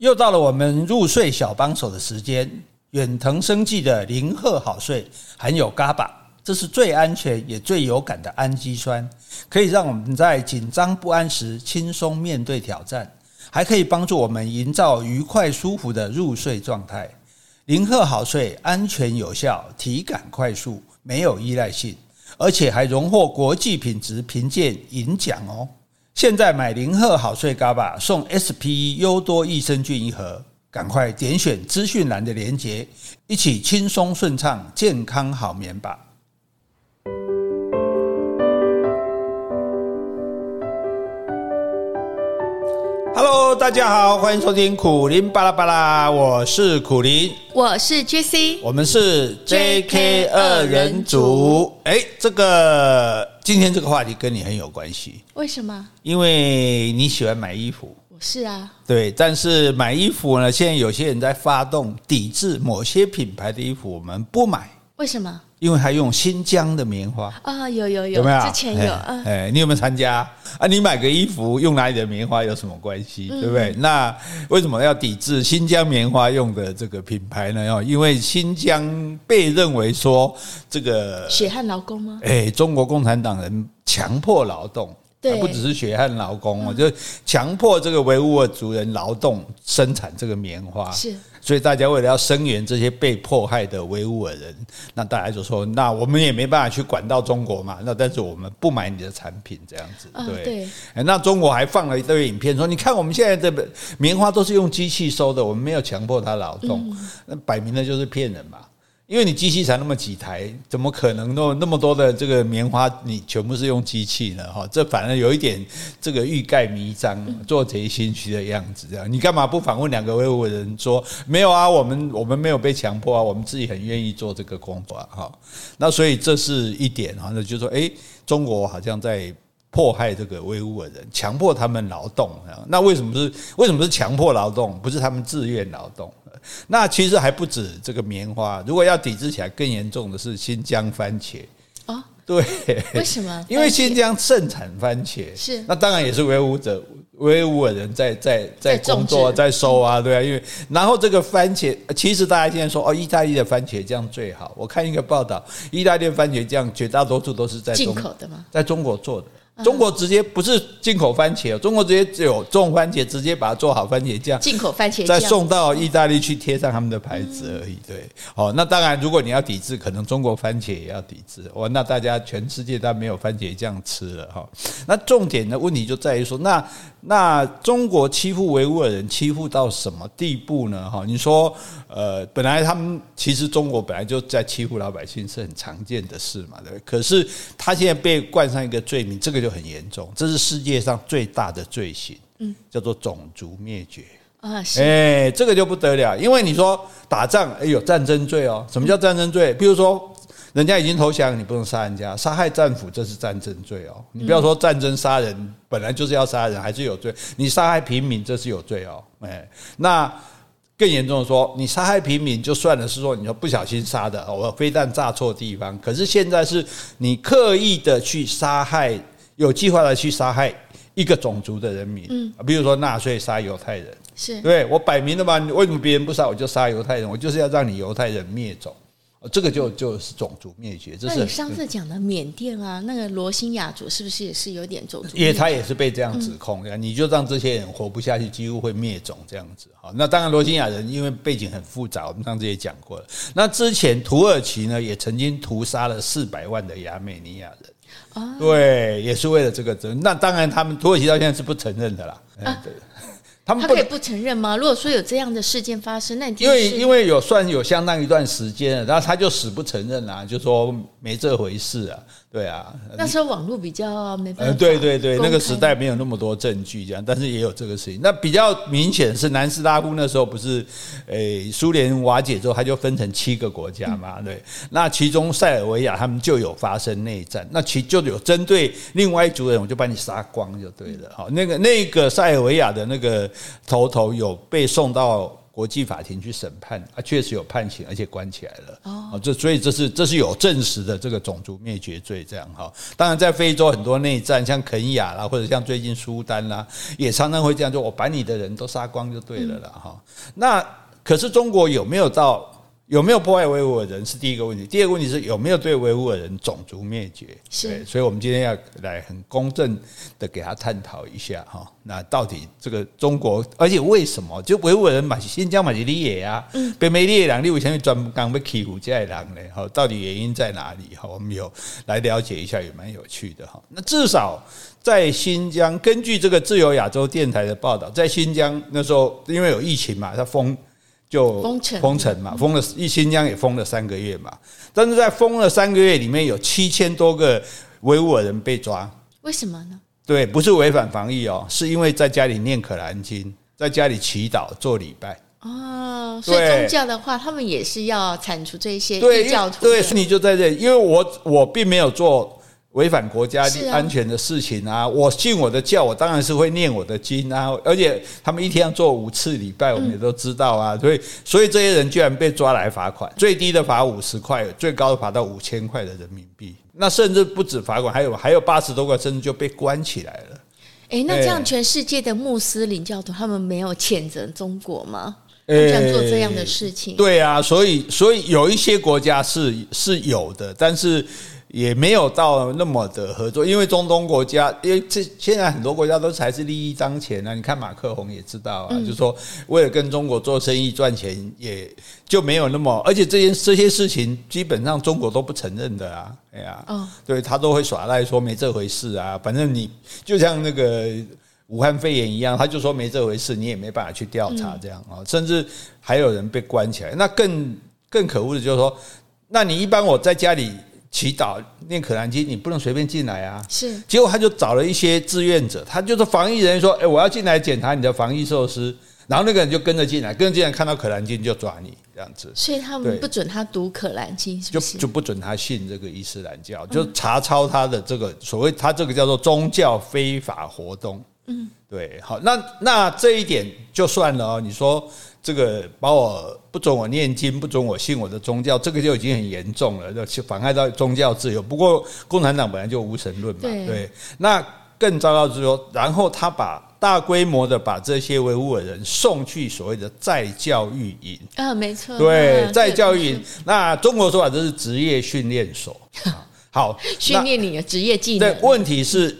又到了我们入睡小帮手的时间。远藤生技的零赫好睡含有 GABA，这是最安全也最有感的氨基酸，可以让我们在紧张不安时轻松面对挑战，还可以帮助我们营造愉快舒服的入睡状态。零赫好睡安全有效，体感快速，没有依赖性，而且还荣获国际品质评鉴银奖哦。现在买零赫好睡 GABA 送 SPE 优多益生菌一盒，赶快点选资讯栏的链接，一起轻松顺畅健康好眠吧。Hello，大家好，欢迎收听苦林巴拉巴拉，我是苦林，我是 JC，我们是 JK 二人组。哎，这个今天这个话题跟你很有关系，为什么？因为你喜欢买衣服，我是啊，对。但是买衣服呢，现在有些人在发动抵制某些品牌的衣服，我们不买，为什么？因为他用新疆的棉花啊，有有有，有没有？之前有，哎，哎，你有没有参加啊？你买个衣服用哪里的棉花有什么关系？对不对？那为什么要抵制新疆棉花用的这个品牌呢？哦，因为新疆被认为说这个血汗劳工吗？哎，中国共产党人强迫劳动。对，不只是血汗劳工哦，就强迫这个维吾尔族人劳动生产这个棉花。是，所以大家为了要声援这些被迫害的维吾尔人，那大家就说，那我们也没办法去管到中国嘛。那但是我们不买你的产品，这样子。对对。那中国还放了一堆影片，说你看我们现在这棉花都是用机器收的，我们没有强迫他劳动，那摆明了就是骗人嘛。因为你机器才那么几台，怎么可能那么那么多的这个棉花你全部是用机器呢？哈，这反而有一点这个欲盖弥彰、做贼心虚的样子。这样，你干嘛不访问两个维吾尔人说没有啊？我们我们没有被强迫啊，我们自己很愿意做这个工作哈。那所以这是一点哈，那就是说，诶，中国好像在迫害这个维吾尔人，强迫他们劳动。那为什么是为什么是强迫劳动？不是他们自愿劳动？那其实还不止这个棉花，如果要抵制起来更严重的是新疆番茄啊，对，为什么？因为新疆盛产番茄，是那当然也是维吾者维吾尔人在在在工作在收啊，对啊，因为然后这个番茄，其实大家现在说哦，意大利的番茄酱最好，我看一个报道，意大利的番茄酱绝大多数都是在进口的吗？在中国做的。中国直接不是进口番茄，中国直接只有种番茄，直接把它做好番茄酱，进口番茄酱再送到意大利去贴上他们的牌子而已。对，好，那当然，如果你要抵制，可能中国番茄也要抵制。哇，那大家全世界都没有番茄酱吃了哈。那重点的问题就在于说，那那中国欺负维吾尔人欺负到什么地步呢？哈，你说，呃，本来他们其实中国本来就在欺负老百姓是很常见的事嘛，对不对？可是他现在被冠上一个罪名，这个就。很严重，这是世界上最大的罪行，嗯，叫做种族灭绝啊！哎，这个就不得了，因为你说打仗，哎呦战争罪哦。什么叫战争罪？比如说人家已经投降，你不能杀人家，杀害战俘这是战争罪哦。你不要说战争杀人，本来就是要杀人，还是有罪。你杀害平民，这是有罪哦。哎，那更严重的说，你杀害平民就算了，是说你说不小心杀的，我飞弹炸错地方。可是现在是你刻意的去杀害。有计划的去杀害一个种族的人民，嗯，比如说纳粹杀犹太人，是对我摆明了嘛？为什么别人不杀我就杀犹太人？我就是要让你犹太人灭种，这个就就是种族灭绝。这是那你上次讲的缅甸啊，那个罗兴亚族是不是也是有点种族？因为他也是被这样指控，你就让这些人活不下去，几乎会灭种这样子。好，那当然罗兴亚人因为背景很复杂，我们上次也讲过了。那之前土耳其呢，也曾经屠杀了四百万的亚美尼亚人。啊，对，也是为了这个责任。那当然，他们土耳其到现在是不承认的啦。啊，对，他们他可以不承认吗？如果说有这样的事件发生，那因为因为有算有相当一段时间了，然后他就死不承认啊，就说没这回事啊。对啊，那时候网络比较没办法。对对对，那个时代没有那么多证据这样，但是也有这个事情。那比较明显是南斯拉夫那时候不是，诶，苏联瓦解之后，它就分成七个国家嘛，对。那其中塞尔维亚他们就有发生内战，那其就有针对另外一族人，我就把你杀光就对了。好，那个那个塞尔维亚的那个头头有被送到。国际法庭去审判啊，确实有判刑，而且关起来了。哦，这所以这是这是有证实的这个种族灭绝罪这样哈。当然，在非洲很多内战，像肯亚啦，或者像最近苏丹啦，也常常会这样，做我把你的人都杀光就对了啦哈。那可是中国有没有到？有没有破坏维吾尔人是第一个问题，第二个问题是有没有对维吾尔人种族灭绝？是，所以我们今天要来很公正的给他探讨一下哈。那到底这个中国，而且为什么就维吾尔人嘛，新疆嘛，是你的啊，被没你的人，你为什么专刚被欺负这些人呢？哈，到底原因在哪里？哈，我们有来了解一下，也蛮有趣的哈。那至少在新疆，根据这个自由亚洲电台的报道，在新疆那时候因为有疫情嘛，他封。就封城封城嘛，封了一新疆也封了三个月嘛，但是在封了三个月里面有七千多个维吾尔人被抓，为什么呢？对，不是违反防疫哦，是因为在家里念可兰经，在家里祈祷做礼拜哦，所以宗教的话，他们也是要铲除这些异教徒。对，你就在这里，因为我我并没有做。违反国家安全的事情啊！我信我的教，我当然是会念我的经啊！而且他们一天要做五次礼拜，我们也都知道啊。所以，所以这些人居然被抓来罚款，最低的罚五十块，最高的罚到五千块的人民币。那甚至不止罚款，还有还有八十多个，甚至就被关起来了。诶，那这样全世界的穆斯林教徒他们没有谴责中国吗？这样做这样的事情？对啊，所以所以有一些国家是是有的，但是。也没有到那么的合作，因为中东国家，因为这现在很多国家都还是利益当前啊。你看马克宏也知道啊，就是说为了跟中国做生意赚钱，也就没有那么，而且这些这些事情基本上中国都不承认的啊。哎呀，对他都会耍赖说没这回事啊。反正你就像那个武汉肺炎一样，他就说没这回事，你也没办法去调查这样啊。甚至还有人被关起来。那更更可恶的就是说，那你一般我在家里。祈祷念可兰经，你不能随便进来啊！是，结果他就找了一些志愿者，他就是防疫人员说：“哎，我要进来检查你的防疫措施。”然后那个人就跟着进来，跟着进来看到可兰经就抓你这样子。所以他们不准他读可兰经，是不是？就就不准他信这个伊斯兰教，就查抄他的这个所谓他这个叫做宗教非法活动。嗯，对，好，那那这一点就算了哦。你说。这个把我不准我念经，不准我信我的宗教，这个就已经很严重了，就妨碍到宗教自由。不过共产党本来就无神论嘛，对，对。那更糟糕就是说，然后他把大规模的把这些维吾尔人送去所谓的再教育营啊，没错，对，再教育营。那中国说法这是职业训练所，好，训练你的职业技能。对，问题是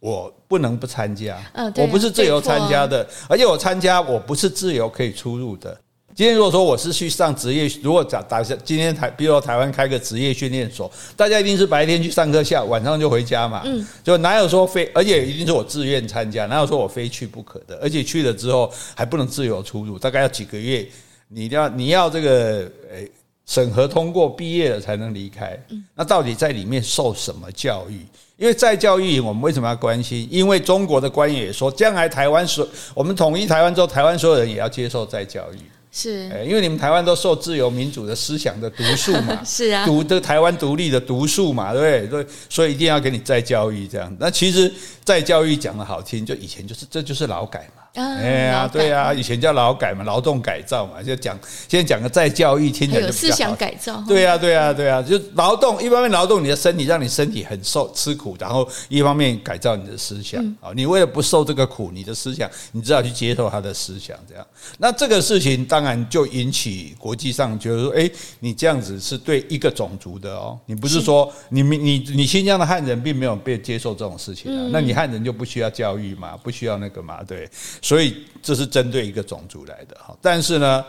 我。不能不参加，我不是自由参加的，而且我参加我不是自由可以出入的。今天如果说我是去上职业，如果打打下今天台，比如说台湾开个职业训练所，大家一定是白天去上课，下晚上就回家嘛，嗯，就哪有说非，而且一定是我自愿参加，哪有说我非去不可的，而且去了之后还不能自由出入，大概要几个月，你要你要这个诶审核通过毕业了才能离开。那到底在里面受什么教育？因为再教育营，我们为什么要关心？因为中国的官员也说，将来台湾所我们统一台湾之后，台湾所有人也要接受再教育。是，因为你们台湾都受自由民主的思想的毒素嘛，是啊，毒的台湾独立的毒素嘛，对不对？所以一定要给你再教育这样。那其实再教育讲的好听，就以前就是这就是劳改嘛。哎呀，对呀，以前叫劳改嘛，劳动改造嘛，就讲现在讲个再教育，听起来就。思想改造。对呀，对呀，对呀，就劳动，一方面劳动你的身体，让你身体很受吃苦，然后一方面改造你的思想啊。你为了不受这个苦，你的思想，你只好去接受他的思想，这样。那这个事情当然就引起国际上就是说，哎，你这样子是对一个种族的哦，你不是说你你你你新疆的汉人并没有被接受这种事情啊，那你汉人就不需要教育嘛，不需要那个嘛，对。所以这是针对一个种族来的哈，但是呢，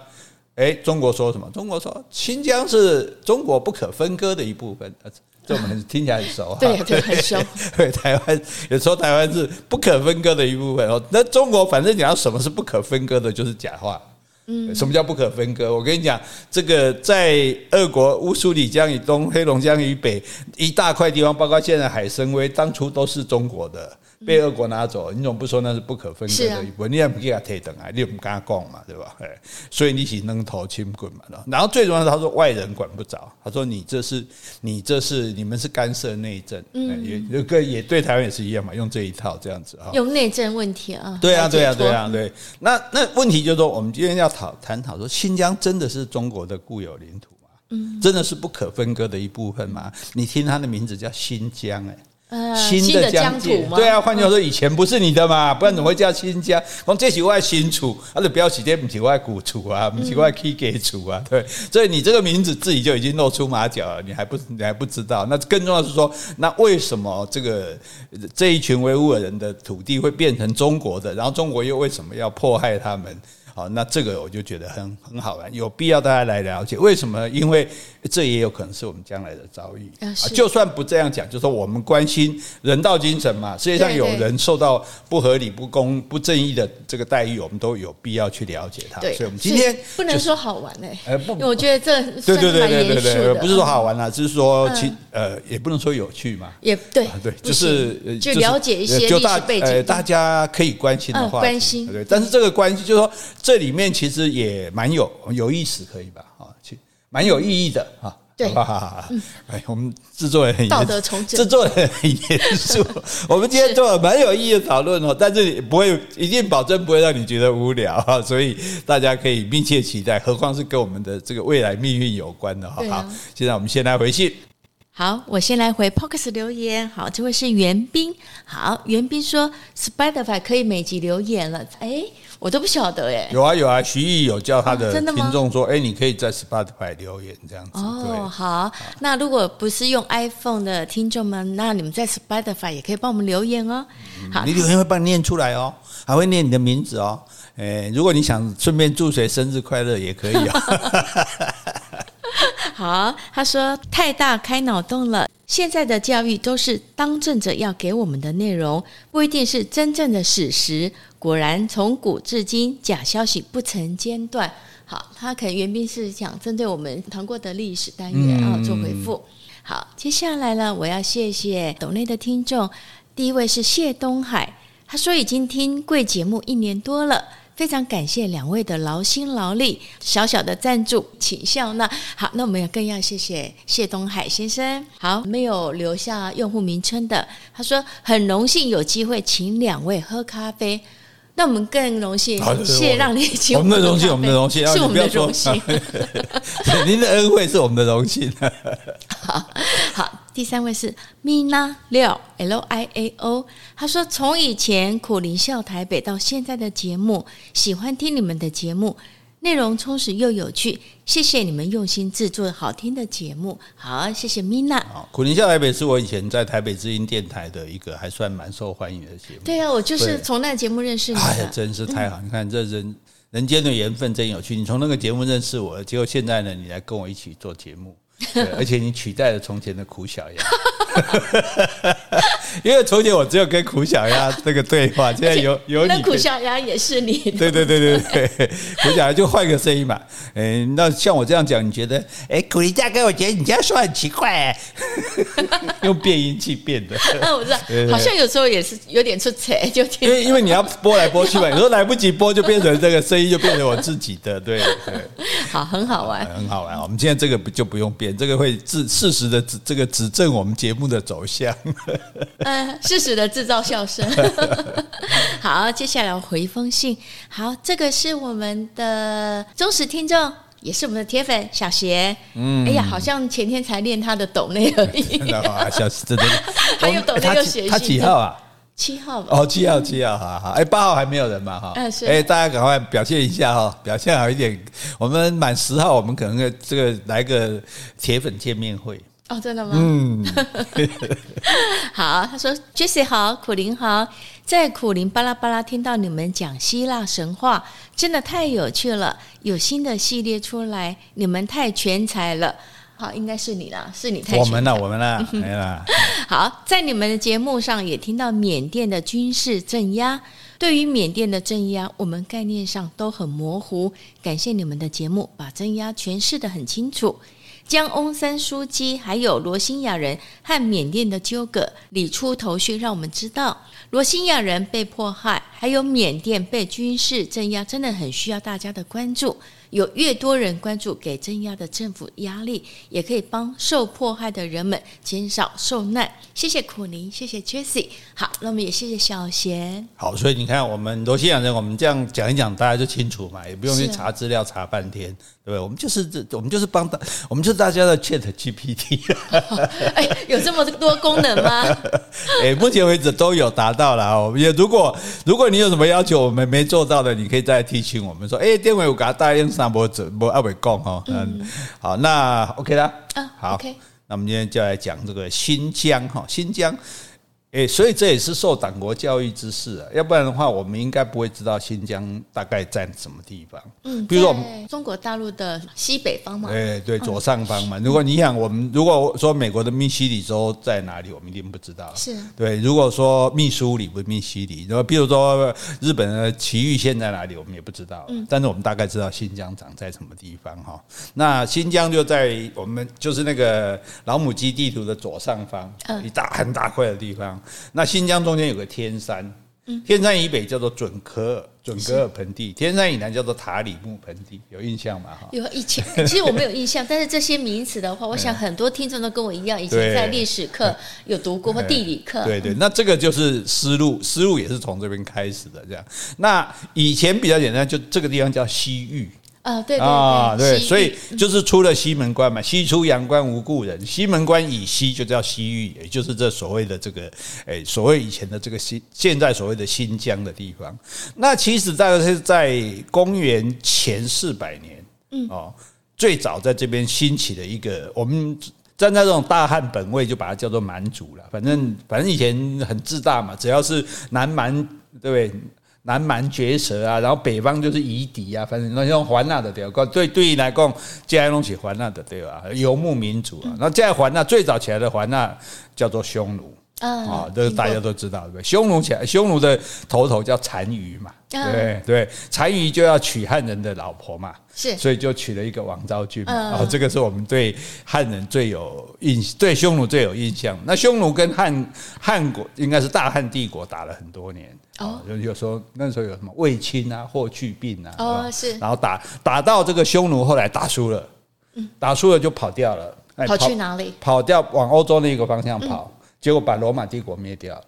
哎，中国说什么？中国说新疆是中国不可分割的一部分，这我们听起来很熟哈。对对，很熟。对，台湾有时候台湾是不可分割的一部分哦。那中国反正讲到什么是不可分割的，就是假话。嗯，什么叫不可分割？我跟你讲，这个在俄国乌苏里江以东、黑龙江以北一大块地方，包括现在海参崴，当初都是中国的。被俄国拿走，你总不说那是不可分割的一部分，啊、你也不给他退等啊，你也不跟他讲嘛，对吧？所以你是扔头轻棍嘛。然后最重要的，他说外人管不着，他说你这是你这是你们是干涉内政，嗯，也跟也对台湾也是一样嘛，用这一套这样子啊，用内政问题啊，对啊，对啊，对啊，对。那那问题就是说，我们今天要讨探讨说，新疆真的是中国的固有领土吗？嗯，真的是不可分割的一部分吗？你听它的名字叫新疆，哎。新的疆土吗？对啊，换句话说，以前不是你的嘛，不然怎么会叫新疆？讲这是我的新厝，啊，就不要写这不是我的古厝啊，不是我的起家厝啊，对。所以你这个名字自己就已经露出马脚了，你还不你还不知道？那更重要的是说，那为什么这个这一群维吾尔人的土地会变成中国的？然后中国又为什么要迫害他们？好，那这个我就觉得很很好玩，有必要大家来了解为什么？因为这也有可能是我们将来的遭遇啊。就算不这样讲，就说我们关心人道精神嘛。世界上有人受到不合理、不公、不正义的这个待遇，我们都有必要去了解它。所以，我们今天不能说好玩哎，呃，不，我觉得这对对对对对对，不是说好玩啦，就是说其呃，也不能说有趣嘛。也对对，就是就了解一些历史背景，大家可以关心的话，关心。对，但是这个关系就是说。这里面其实也蛮有有意思，可以吧？啊，其蛮有意义的啊。对，哎，我们制作人很道德重整，制作人很严肃。我们今天做了蛮有意义的讨论哦，但是不会一定保证不会让你觉得无聊啊，所以大家可以密切期待。何况是跟我们的这个未来命运有关的哈。好，现在我们先来回信。好，我先来回 Podcast 留言。好，这位是袁斌。好，袁斌说 Spotify 可以每集留言了。哎。我都不晓得哎，有啊有啊，徐艺有叫他的听众说，哎，你可以在 Spotify 留言这样子。哦，好，那如果不是用 iPhone 的听众们，那你们在 Spotify 也可以帮我们留言哦。好，你留言会帮你念出来哦，还会念你的名字哦。哎，如果你想顺便祝谁生日快乐也可以哦。好，他说太大开脑洞了。现在的教育都是当政者要给我们的内容，不一定是真正的史实。果然，从古至今，假消息不曾间断。好，他可能原编是想针对我们谈过的历史单元啊做回复。好，接下来呢，我要谢谢岛内的听众。第一位是谢东海，他说已经听贵节目一年多了。非常感谢两位的劳心劳力，小小的赞助，请笑纳。好，那我们也更要谢谢谢东海先生。好，没有留下用户名称的，他说很荣幸有机会请两位喝咖啡。那我们更荣幸，谢让你请我们的荣幸，我们的荣幸，是我们的荣幸。您的恩惠是我们的荣幸。好好，第三位是 Mina 廖 L I A O，他说从以前苦林笑台北到现在的节目，喜欢听你们的节目。内容充实又有趣，谢谢你们用心制作好听的节目。好，谢谢 Mina。苦苓笑台北是我以前在台北之音电台的一个还算蛮受欢迎的节目。对啊，我就是从那个节目认识你的。哎呀，真是太好！嗯、你看这人人间的缘分真有趣。你从那个节目认识我，结果现在呢，你来跟我一起做节目。而且你取代了从前的苦小鸭，因为从前我只有跟苦小鸭这个对话，现在有有你。那苦小鸭也是你。对对对对对，苦小鸭就换个声音嘛。哎，那像我这样讲，你觉得？哎，苦力大哥，我觉得你这样说很奇怪，用变音器变的。啊，我知道，好像有时候也是有点出彩，就听。因为因为你要播来播去嘛，有时候来不及播，就变成这个声音就变成我自己的，对对。好，很好玩，很好玩。我们现在这个不就不用变。这个会自事实的指这个指正我们节目的走向，嗯，事实的制造笑声。好，接下来我回一封信。好，这个是我们的忠实听众，也是我们的铁粉小邪。嗯，哎呀，好像前天才练他的抖内而已。小邪真的，他又斗内又写信。他几号啊？七号哦，七号七号，好好，哎，八号还没有人嘛，哈，嗯，是，哎，大家赶快表现一下哈，表现好一点。我们满十号，我们可能这个来个铁粉见面会。哦，真的吗？嗯，好，他说 Jesse 好，苦林好，在苦林巴拉巴拉听到你们讲希腊神话，真的太有趣了。有新的系列出来，你们太全才了。好，应该是你啦，是你太我们了，我们了，没了。好，在你们的节目上也听到缅甸的军事镇压。对于缅甸的镇压，我们概念上都很模糊。感谢你们的节目，把镇压诠释的很清楚。将翁三书记还有罗兴亚人和缅甸的纠葛理出头绪，让我们知道罗兴亚人被迫害，还有缅甸被军事镇压，真的很需要大家的关注。有越多人关注，给镇压的政府压力，也可以帮受迫害的人们减少受难。谢谢苦宁，谢谢 Jessie。好，那我们也谢谢小贤。好，所以你看，我们罗兴亚人，我们这样讲一讲，大家就清楚嘛，也不用去查资料查半天，对不对？我们就是这，我们就是帮大，我们就是大家的 Chat GPT。哎，有这么多功能吗？哎，目前为止都有达到了哦。也如果如果你有什么要求，我们没做到的，你可以再提醒我们说，哎，电委我给他答应。那不怎不阿伟讲哈，嗯，好，那 OK 啦，啊，好，OK，那我们今天就来讲这个新疆哈，新疆。诶，所以这也是受党国教育之事啊，要不然的话，我们应该不会知道新疆大概在什么地方。嗯，比如说我们中国大陆的西北方嘛。对对，左上方嘛。如果你想，我们如果说美国的密西里州在哪里，我们一定不知道。是。对，如果说密苏里不是密西里，然后比如说日本的埼玉县在哪里，我们也不知道。嗯。但是我们大概知道新疆长在什么地方哈。那新疆就在我们就是那个老母鸡地图的左上方，一大很大块的地方。那新疆中间有个天山，天山以北叫做准科尔准噶尔盆地，天山以南叫做塔里木盆地，有印象吗？哈，有以前其实我没有印象，但是这些名词的话，我想很多听众都跟我一样，以前在历史课有读过或地理课。对对，那这个就是思路，思路也是从这边开始的。这样，那以前比较简单，就这个地方叫西域。啊，对所以就是出了西门关嘛，西出阳关无故人，西门关以西就叫西域，也就是这所谓的这个，诶，所谓以前的这个新，现在所谓的新疆的地方。那其实大概是在公元前四百年，嗯，哦，最早在这边兴起的一个，我们站在这种大汉本位，就把它叫做蛮族了。反正反正以前很自大嘛，只要是南蛮，对不对？南蛮绝舌啊，然后北方就是夷狄啊，反正那种环那的对吧？对来讲，这些东西环那的对吧？游牧民族啊，那这样环那最早起来的环那叫做匈奴啊，这个大家都知道对不对？匈奴起来，匈奴的头头叫单于嘛。对对，单于就要娶汉人的老婆嘛，是，所以就娶了一个王昭君嘛。然后这个是我们对汉人最有印，对匈奴最有印象。那匈奴跟汉汉国应该是大汉帝国打了很多年哦，就有时候那时候有什么卫青啊、霍去病啊，哦是，然后打打到这个匈奴后来打输了，打输了就跑掉了，跑去哪里？跑掉往欧洲那个方向跑，结果把罗马帝国灭掉了。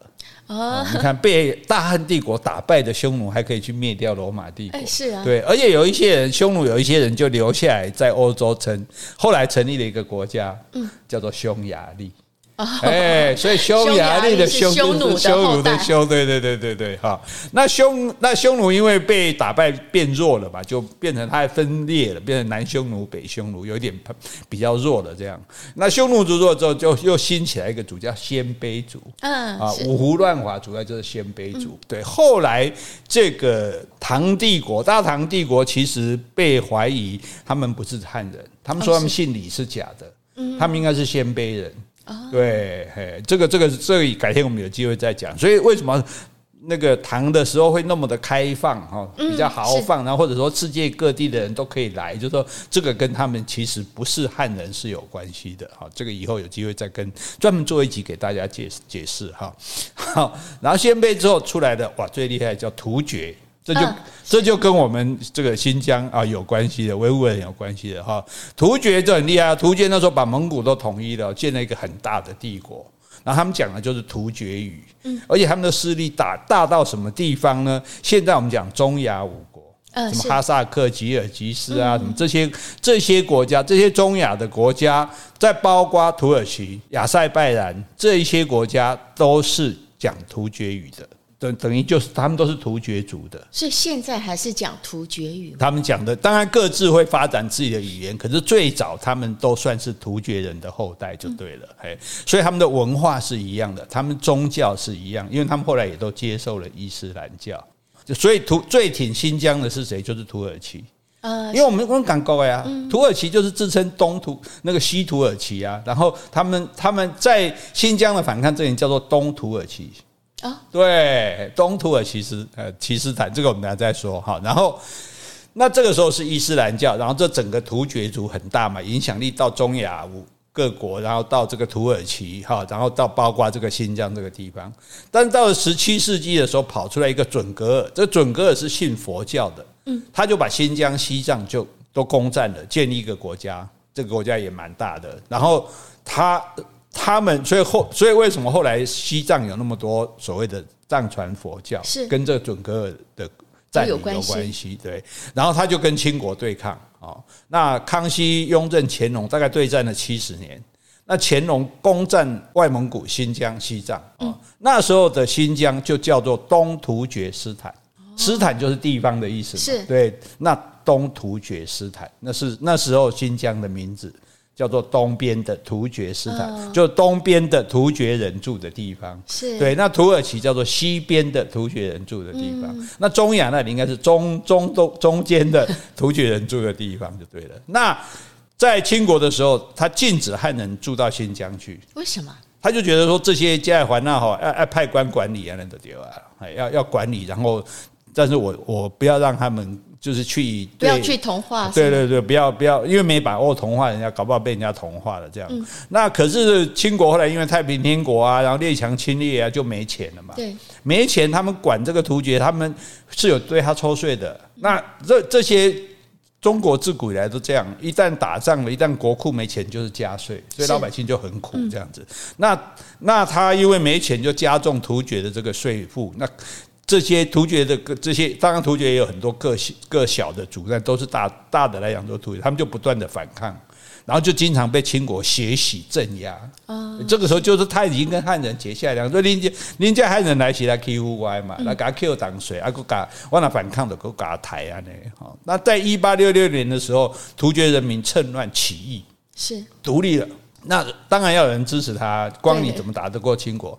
哦，你看被大汉帝国打败的匈奴还可以去灭掉罗马帝国，是啊，对，而且有一些人，匈奴有一些人就留下来在欧洲成，后来成立了一个国家，嗯，叫做匈牙利。哎，所以匈牙利的匈奴，匈奴的匈，对对对对对，哈。那匈那匈奴因为被打败变弱了嘛，就变成它分裂了，变成南匈奴、北匈奴，有一点比较弱的这样。那匈奴族弱之后，就又兴起来一个族叫鲜卑族，嗯啊，五胡乱华主要就是鲜卑族。对，后来这个唐帝国，大唐帝国其实被怀疑他们不是汉人，他们说他们姓李是假的，嗯，他们应该是鲜卑人。对，嘿，这个这个这个改天我们有机会再讲。所以为什么那个唐的时候会那么的开放哈，比较豪放，然后或者说世界各地的人都可以来，就是说这个跟他们其实不是汉人是有关系的哈。这个以后有机会再跟专门做一集给大家解解释哈。好，然后鲜卑之后出来的哇，最厉害叫突厥。这就这就跟我们这个新疆啊有关系的，维吾尔人有关系的哈。突厥就很厉害，突厥那时候把蒙古都统一了，建了一个很大的帝国。然后他们讲的就是突厥语，嗯，而且他们的势力大大到什么地方呢？现在我们讲中亚五国，什么哈萨克、吉尔吉斯啊，什么这些这些国家，这些中亚的国家，再包括土耳其、亚塞拜然这一些国家，都是讲突厥语的。等等于就是他们都是突厥族的，所以现在还是讲突厥语。他们讲的当然各自会发展自己的语言，可是最早他们都算是突厥人的后代就对了。嘿，所以他们的文化是一样的，他们宗教是一样，因为他们后来也都接受了伊斯兰教。就所以土最挺新疆的是谁？就是土耳其。呃，因为我们我们讲过呀，土耳其就是自称东土那个西土耳其啊，然后他们他们在新疆的反抗阵营叫做东土耳其。对，东土耳其斯呃，其斯坦，这个我们等下再说哈。然后，那这个时候是伊斯兰教，然后这整个突厥族很大嘛，影响力到中亚各国，然后到这个土耳其哈，然后到包括这个新疆这个地方。但到了十七世纪的时候，跑出来一个准格尔，这个准格尔是信佛教的，嗯，他就把新疆、西藏就都攻占了，建立一个国家，这个国家也蛮大的。然后他他们，所以后，所以为什么后来西藏有那么多所谓的藏传佛教，是跟这准噶尔的。占领有关系，对，然后他就跟清国对抗啊。那康熙、雍正、乾隆大概对战了七十年。那乾隆攻占外蒙古、新疆、西藏啊，那时候的新疆就叫做东突厥斯坦，斯坦就是地方的意思，是对。那东突厥斯坦，那是那时候新疆的名字。叫做东边的突厥斯坦，就东边的突厥人住的地方。是对，那土耳其叫做西边的突厥人住的地方。那中亚那里应该是中中东中间的突厥人住的地方就对了。那在清国的时候，他禁止汉人住到新疆去。为什么？他就觉得说这些加尔环那哈要要派官管理啊，那都对啊，要要管理，然后但是我我不要让他们。就是去不要去同化，对对对，不要不要，因为没把握同化人家，搞不好被人家同化了这样。嗯、那可是清国后来因为太平天国啊，然后列强侵略啊，就没钱了嘛。对，没钱，他们管这个突厥，他们是有对他抽税的。那这这些中国自古以来都这样，一旦打仗了，一旦国库没钱，就是加税，所以老百姓就很苦这样子。嗯、那那他因为没钱，就加重突厥的这个税负。那这些突厥的个这些，当然突厥也有很多个小个小的族，但都是大大的来讲都突厥，他们就不断的反抗，然后就经常被清国血洗镇压。啊，这个时候就是他已经跟汉人结下梁，说人家人家汉人来袭来欺负我嘛，来给他 Q 挡水，啊，给他忘了反抗的，给他抬啊呢。好，那在一八六六年的时候，突厥人民趁乱起义，是独立了。那当然要有人支持他，光你怎么打得过清国？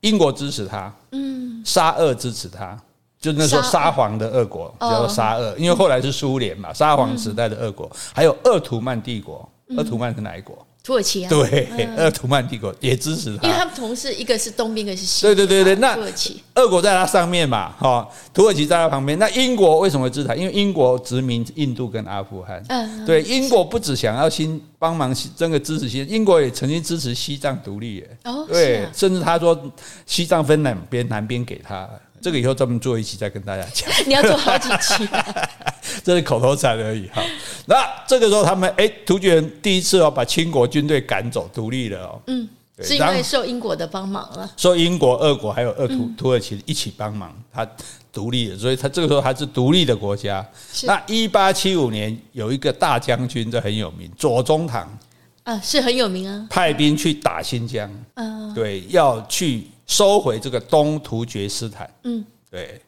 英国支持他，嗯，沙俄支持他，就那时候沙皇的俄国叫做沙俄，因为后来是苏联嘛，沙皇时代的俄国，还有鄂图曼帝国，鄂图曼是哪一国？土耳其啊，对，鄂图曼帝国也支持他，因为他们同时一个是东边，一个是西边。对对对对，那土耳其，俄国在它上面嘛，哈，土耳其在他旁边。那英国为什么会支持他？因为英国殖民印度跟阿富汗，嗯，对，英国不只想要新帮忙，这个支持新，英国也曾经支持西藏独立，耶，哦，对，甚至他说西藏分两边，南边给他。这个以后专门做一期再跟大家讲。你要做好几期，这是口头禅而已哈。那这个时候他们哎，突厥人第一次哦把清国军队赶走，独立了哦。嗯，是因为受英国的帮忙了。受英国、俄国还有鄂土土耳其一起帮忙，他独立了，所以他这个时候还是独立的国家。那一八七五年有一个大将军，这很有名，左宗棠啊，是很有名啊，派兵去打新疆。嗯，对，要去。收回这个东突厥斯坦，嗯，对，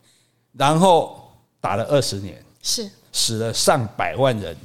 然后打了二十年，是。死了上百万人，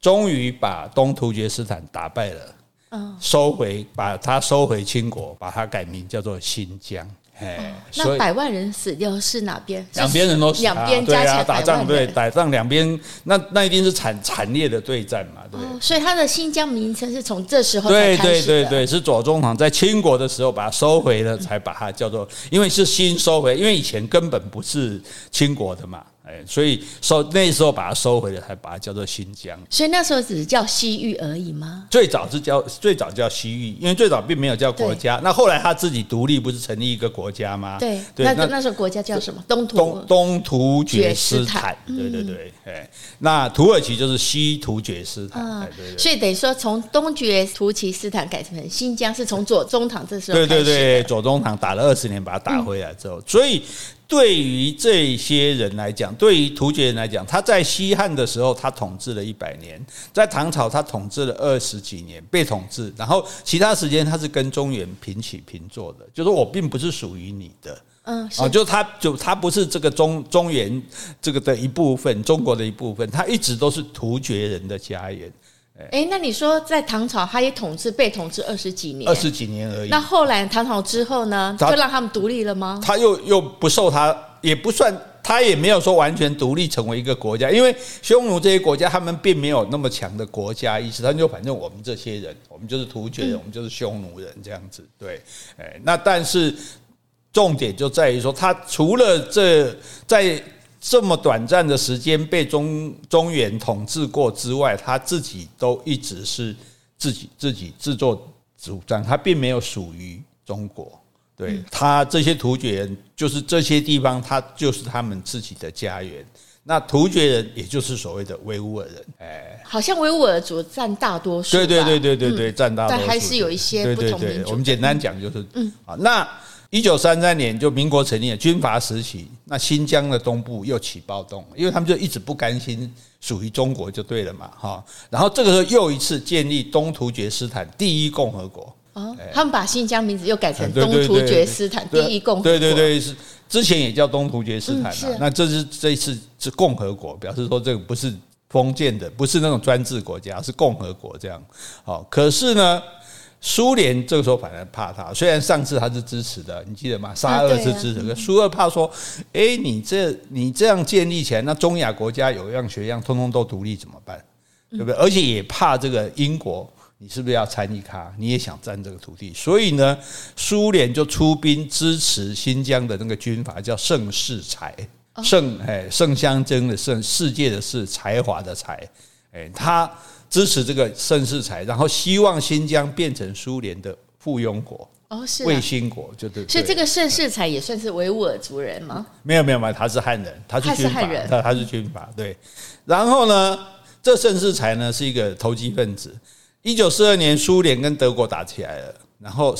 终于把东突厥斯坦打败了，嗯，收回，把它收回清国，把它改名叫做新疆。哎，那百万人死掉是哪边？两边人都死，两边加起来打仗，对，打仗两边，那那一定是惨惨烈的对战嘛，对。所以他的新疆名称是从这时候对对对对，是左宗棠在清国的时候把它收回了，才把它叫做，因为是新收回，因为以前根本不是清国的嘛。哎，所以收那时候把它收回来，才把它叫做新疆。所以那时候只是叫西域而已吗？最早是叫最早叫西域，因为最早并没有叫国家。那后来他自己独立，不是成立一个国家吗？对，那那时候国家叫什么？东突东东突厥斯坦。对对对，哎，那土耳其就是西突厥斯坦。所以等于说，从东厥突厥斯坦改成新疆，是从左宗棠这时候。对对对，左宗棠打了二十年，把它打回来之后，所以。对于这些人来讲，对于突厥人来讲，他在西汉的时候，他统治了一百年；在唐朝，他统治了二十几年，被统治。然后其他时间，他是跟中原平起平坐的，就是我并不是属于你的。嗯，啊，就他就他不是这个中中原这个的一部分，中国的一部分，他一直都是突厥人的家园。哎，那你说在唐朝，他也统治被统治二十几年，二十几年而已。那后来唐朝之后呢，就让他们独立了吗？他又又不受他，也不算，他也没有说完全独立成为一个国家，因为匈奴这些国家他们并没有那么强的国家意识，他就反正我们这些人，我们就是突厥人，我们就是匈奴人这样子。对，哎，那但是重点就在于说，他除了这在。这么短暂的时间被中中原统治过之外，他自己都一直是自己自己自作主张，他并没有属于中国。对，他这些突厥人，就是这些地方，他就是他们自己的家园。那突厥人，也就是所谓的维吾尔人，哎，好像维吾尔族占大多数。对对对对对对，占大多数。但还是有一些不同民族。我们简单讲就是，嗯啊，那一九三三年就民国成立了，军阀时期，那新疆的东部又起暴动，因为他们就一直不甘心属于中国就对了嘛，哈。然后这个时候又一次建立东突厥斯坦第一共和国。哦，他们把新疆名字又改成东突厥斯坦第一共和国。对对对，是之前也叫东突厥斯坦嘛。那这是这一次是共和国，表示说这个不是封建的，不是那种专制国家，是共和国这样。好，可是呢，苏联这个时候反而怕他，虽然上次他是支持的，你记得吗？沙俄是支持的，苏俄怕说，哎，你这你这样建立起来，那中亚国家有样学样，通通都独立怎么办？对不对？而且也怕这个英国。你是不是要参与他？你也想占这个土地，所以呢，苏联就出兵支持新疆的那个军阀，叫盛世才，盛哎盛相争的盛，世界的世，才华的才，哎，他支持这个盛世才，然后希望新疆变成苏联的附庸国哦，是卫星国，就对。所以这个盛世才也算是维吾尔族人吗？没有没有没有，他是汉人，他是军阀，他他是军阀，对。然后呢，这盛世才呢是一个投机分子。一九四二年，苏联跟德国打起来了，然后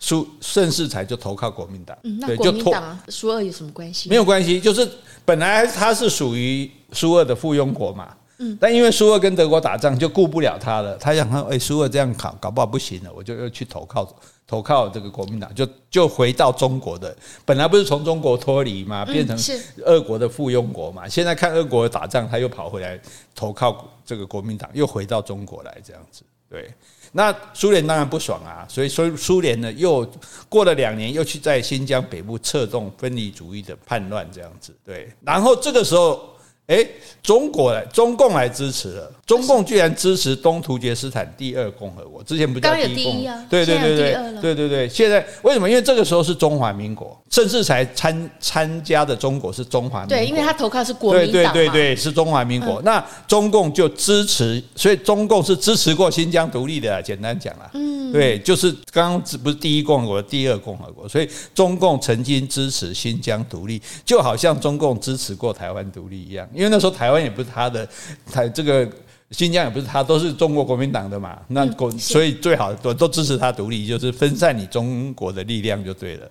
苏盛世才就投靠国民党。嗯，那国民党苏俄有什么关系？没有关系，就是本来他是属于苏俄的附庸国嘛。嗯，但因为苏俄跟德国打仗，就顾不了他了。他想说，哎，苏俄这样搞搞不好不行了，我就又去投靠投靠这个国民党，就就回到中国的。本来不是从中国脱离嘛，变成俄国的附庸国嘛。现在看俄国打仗，他又跑回来投靠这个国民党，又回到中国来这样子。对，那苏联当然不爽啊，所以苏苏联呢又过了两年，又去在新疆北部策动分离主义的叛乱，这样子。对，然后这个时候。哎，中国来，中共来支持了。中共居然支持东突厥斯坦第二共和国，之前不叫第一共和国？对对对对，对对对。现在为什么？因为这个时候是中华民国，甚至才参参加的中国是中华民国。对，因为他投靠是国民党嘛。对对对对，是中华民国。那中共就支持，所以中共是支持过新疆独立的。简单讲啦，嗯，对，就是刚刚不是第一共和国，第二共和国，所以中共曾经支持新疆独立，就好像中共支持过台湾独立一样。因为那时候台湾也不是他的，台这个新疆也不是他，都是中国国民党的嘛。那国所以最好都都支持他独立，就是分散你中国的力量就对了。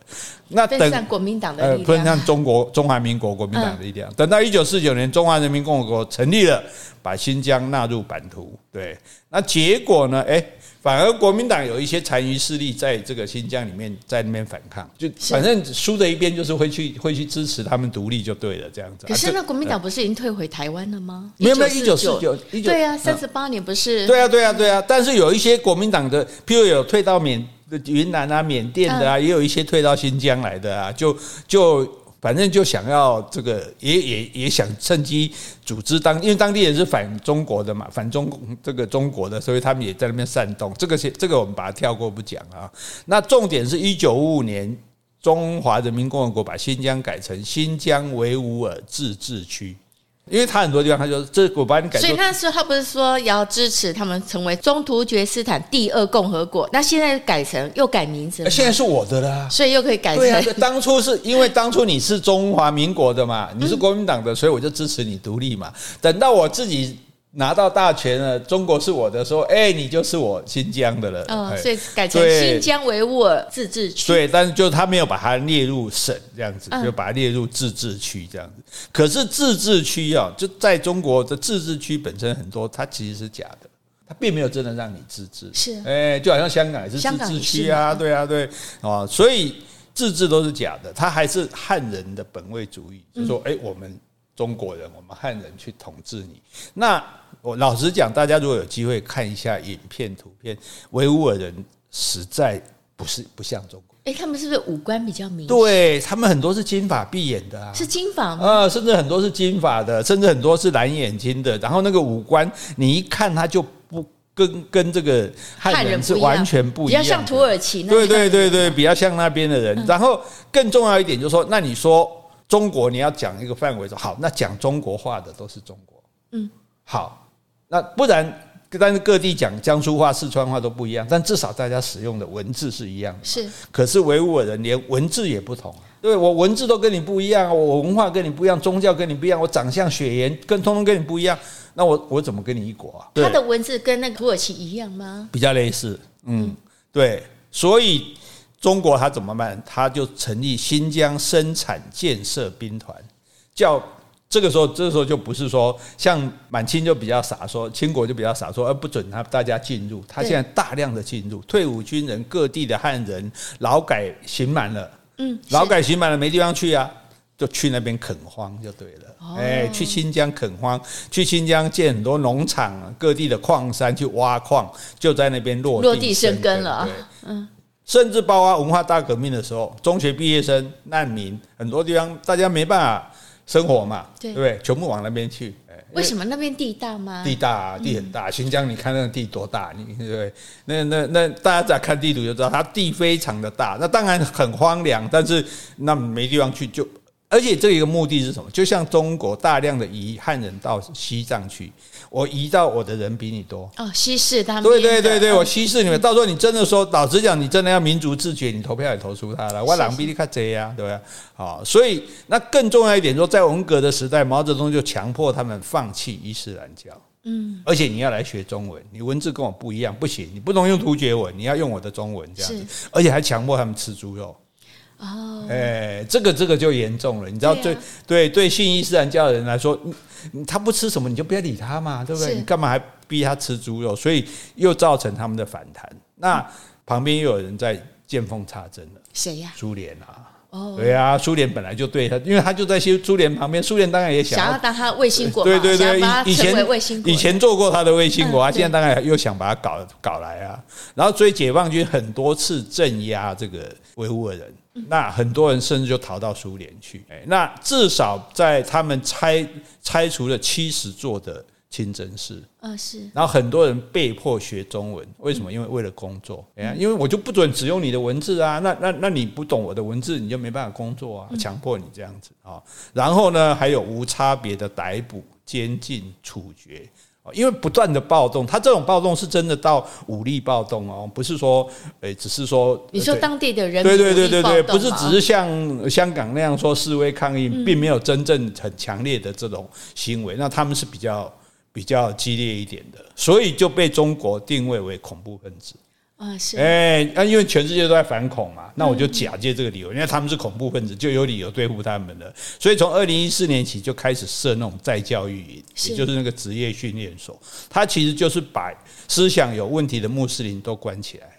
那等分散国民党的力量，分散中国中华民国国民党的力量。等到一九四九年中华人民共和国成立了，把新疆纳入版图。对，那结果呢？哎。反而国民党有一些残余势力在这个新疆里面，在那边反抗，就反正输的一边就是会去会去支持他们独立就对了，这样子。可是那国民党不是已经退回台湾了吗？没有没有，一九四九，对啊，三十八年不是？对啊对啊对啊，但是有一些国民党的，譬如有退到缅云南啊、缅甸的啊，也有一些退到新疆来的啊，就就。反正就想要这个，也也也想趁机组织当，因为当地人是反中国的嘛，反中这个中国的，所以他们也在那边煽动。这个是这个我们把它跳过不讲啊。那重点是一九五五年，中华人民共和国把新疆改成新疆维吾尔自治区。因为他很多地方，他就这我把你改。所以那时候他不是说要支持他们成为中突厥斯坦第二共和国？那现在改成又改名字了？现在是我的啦，所以又可以改成。对啊，当初是因为当初你是中华民国的嘛，你是国民党的，所以我就支持你独立嘛。等到我自己。拿到大权了，中国是我的，说，哎、欸，你就是我新疆的了。哦，所以改成新疆维吾尔自治区。对，但是就他没有把它列入省这样子，就把它列入自治区这样子。可是自治区啊，就在中国的自治区本身很多，它其实是假的，它并没有真的让你自治。是，哎，就好像香港也是自治区啊，对啊，对啊，所以自治都是假的，它还是汉人的本位主义，就说，哎，我们。中国人，我们汉人去统治你。那我老实讲，大家如果有机会看一下影片、图片，维吾尔人实在不是不像中国。哎，他们是不是五官比较明显？对，他们很多是金发碧眼的啊，是金发吗？啊，甚至很多是金发的，甚至很多是蓝眼睛的。然后那个五官，你一看他就不跟跟这个汉人是完全不一样，比较像土耳其那。对对对对，比较像那边的人。然后更重要一点就是说，那你说。中国你要讲一个范围说好，那讲中国话的都是中国。嗯，好，那不然。但是各地讲江苏话、四川话都不一样，但至少大家使用的文字是一样的。是，可是维吾尔人连文字也不同，对，我文字都跟你不一样，我文化跟你不一样，宗教跟你不一样，我长相、血缘跟通通跟你不一样，那我我怎么跟你一国啊？他的文字跟那个土耳其一样吗？比较类似，嗯，对，所以中国他怎么办？他就成立新疆生产建设兵团，叫。这个时候，这个时候就不是说像满清就比较傻，说清国就比较傻，说而不准他大家进入。他现在大量的进入，退伍军人、各地的汉人、劳改刑满了，嗯，劳改刑满了没地方去啊，就去那边垦荒就对了。哦、哎，去新疆垦荒，去新疆建很多农场，各地的矿山去挖矿，就在那边落地落地生根了。对，嗯，甚至包括文化大革命的时候，中学毕业生、难民，很多地方大家没办法。生活嘛，对不对？全部往那边去。为什么那边地大吗？地大啊，地很大。新疆，你看那个地多大？你对不对？那那那，大家在看地图就知道，它地非常的大。那当然很荒凉，但是那没地方去就。而且这一个目的是什么？就像中国大量的移汉人到西藏去，我移到我的人比你多哦，稀释他们。对对对对，我稀释你们。到时候你真的说，老实讲，你真的要民族自觉，你投票也投出他了。我朗比你卡贼呀，对不对？好，所以那更重要一点说，在文革的时代，毛泽东就强迫他们放弃伊斯兰教。嗯，而且你要来学中文，你文字跟我不一样，不行，你不能用突厥文，你要用我的中文这样子。而且还强迫他们吃猪肉。哦，哎，这个这个就严重了，你知道，对对对，信伊斯兰教的人来说，他不吃什么你就不要理他嘛，对不对？你干嘛还逼他吃猪肉？所以又造成他们的反弹。那旁边又有人在见缝插针了，谁呀？苏联啊，哦，对啊，苏联本来就对他，因为他就在苏苏联旁边，苏联当然也想想要当他卫星国，对对对，以前以前做过他的卫星国啊，现在当然又想把他搞搞来啊，然后所以解放军很多次镇压这个维吾尔人。那很多人甚至就逃到苏联去，那至少在他们拆拆除了七十座的清真寺，啊是，然后很多人被迫学中文，为什么？因为为了工作，哎，因为我就不准只用你的文字啊，那那那你不懂我的文字，你就没办法工作啊，强迫你这样子啊，然后呢，还有无差别的逮捕、监禁、处决。因为不断的暴动，他这种暴动是真的到武力暴动哦，不是说，诶，只是说，你说当地的人对对对对对，不是只是像香港那样说示威抗议，并没有真正很强烈的这种行为，那他们是比较比较激烈一点的，所以就被中国定位为恐怖分子。啊，是哎，那因为全世界都在反恐嘛，那我就假借这个理由，因为他们是恐怖分子，就有理由对付他们了。所以从二零一四年起就开始设那种再教育营，也就是那个职业训练所，它其实就是把思想有问题的穆斯林都关起来。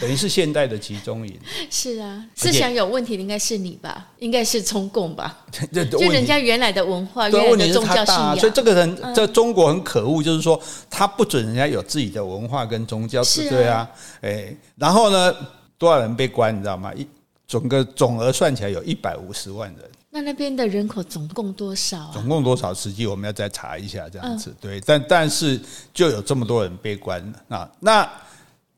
等于是现代的集中营。是啊，思想有问题的应该是你吧？应该是中共吧？就人家原来的文化，原来的宗教信仰。所以这个人在中国很可恶，就是说他不准人家有自己的文化跟宗教，对啊，哎，然后呢，多少人被关，你知道吗？一整个总额算起来有一百五十万人。那那边的人口总共多少？总共多少？实际我们要再查一下，这样子对。但但是就有这么多人被关啊，那。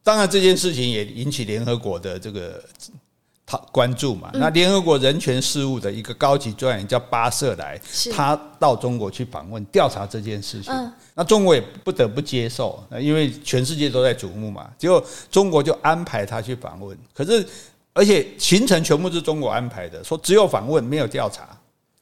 当然，这件事情也引起联合国的这个他关注嘛。那联合国人权事务的一个高级专员叫巴瑟莱，他到中国去访问调查这件事情。那中国也不得不接受，因为全世界都在瞩目嘛。结果中国就安排他去访问，可是而且行程全部是中国安排的，说只有访问没有调查。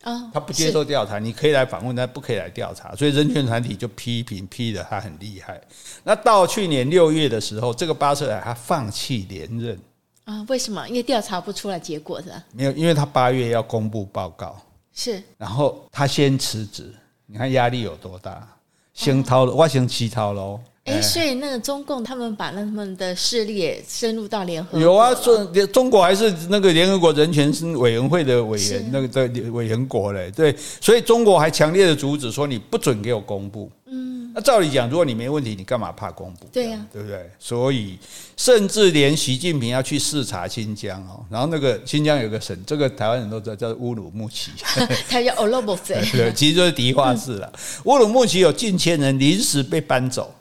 啊，他不接受调查，你可以来访问，但不可以来调查，所以人权团体就批评批的他很厉害。那到去年六月的时候，这个巴瑟尔他放弃连任啊？为什么？因为调查不出来结果是吧？没有，因为他八月要公布报告，是，然后他先辞职，你看压力有多大？先掏了，我先乞讨喽。哎，所以那个中共他们把他们的势力也深入到联合国。有啊，中中国还是那个联合国人权委员会的委员，那个的委员国嘞。对，所以中国还强烈的阻止说，你不准给我公布。嗯，那照理讲，如果你没问题，你干嘛怕公布？对呀，对不对？所以甚至连习近平要去视察新疆哦，然后那个新疆有个省，这个台湾人都知道叫乌鲁木齐，他叫欧罗木齐，对，其实就是迪化市了。乌鲁木齐有近千人临时被搬走。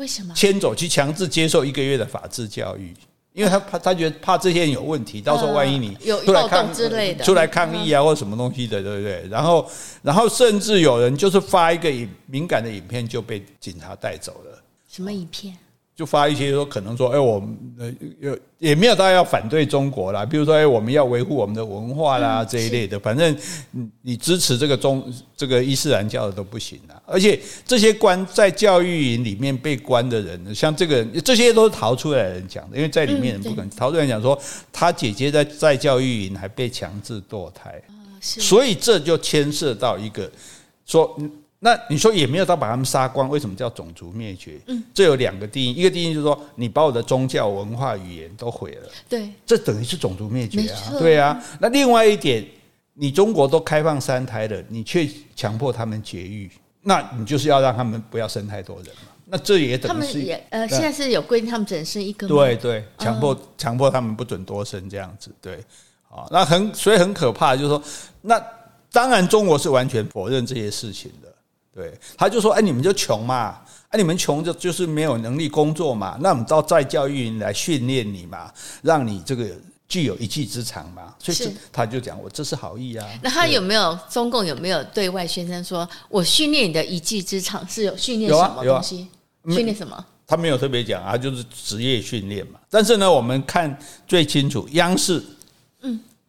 为什么？迁走去强制接受一个月的法制教育因为他怕他觉得怕这些人有问题，到时候万一你有出来抗之类的出来抗议啊或什么东西的，对不对？然后然后甚至有人就是发一个敏感的影片就被警察带走了。什么影片？就发一些说可能说，哎，我们呃有也没有大家要反对中国啦，比如说，哎，我们要维护我们的文化啦这一类的，反正你你支持这个中这个伊斯兰教的都不行啊。而且这些关在教育营里面被关的人，像这个人，这些都是逃出来的人讲的，因为在里面人不可能逃出来讲说，他姐姐在在教育营还被强制堕胎，所以这就牵涉到一个说。那你说也没有到把他们杀光，为什么叫种族灭绝？嗯，这有两个定义，一个定义就是说你把我的宗教、文化、语言都毁了，对，这等于是种族灭绝啊，对啊。那另外一点，你中国都开放三胎了，你却强迫他们绝育，那你就是要让他们不要生太多人嘛？那这也等于是他们也呃，现在是有规定他们只能生一个吗？对对，强迫强迫他们不准多生这样子，对，啊，那很所以很可怕，就是说，那当然中国是完全否认这些事情的。对，他就说：“哎，你们就穷嘛，哎，你们穷就就是没有能力工作嘛，那我们到再教育营来训练你嘛，让你这个具有一技之长嘛。”所以他就讲：“我这是好意啊。”那他有没有中共有没有对外宣称说：“我训练你的一技之长是有训练什么东西？训练什么？”他没有特别讲啊，就是职业训练嘛。但是呢，我们看最清楚，央视，嗯，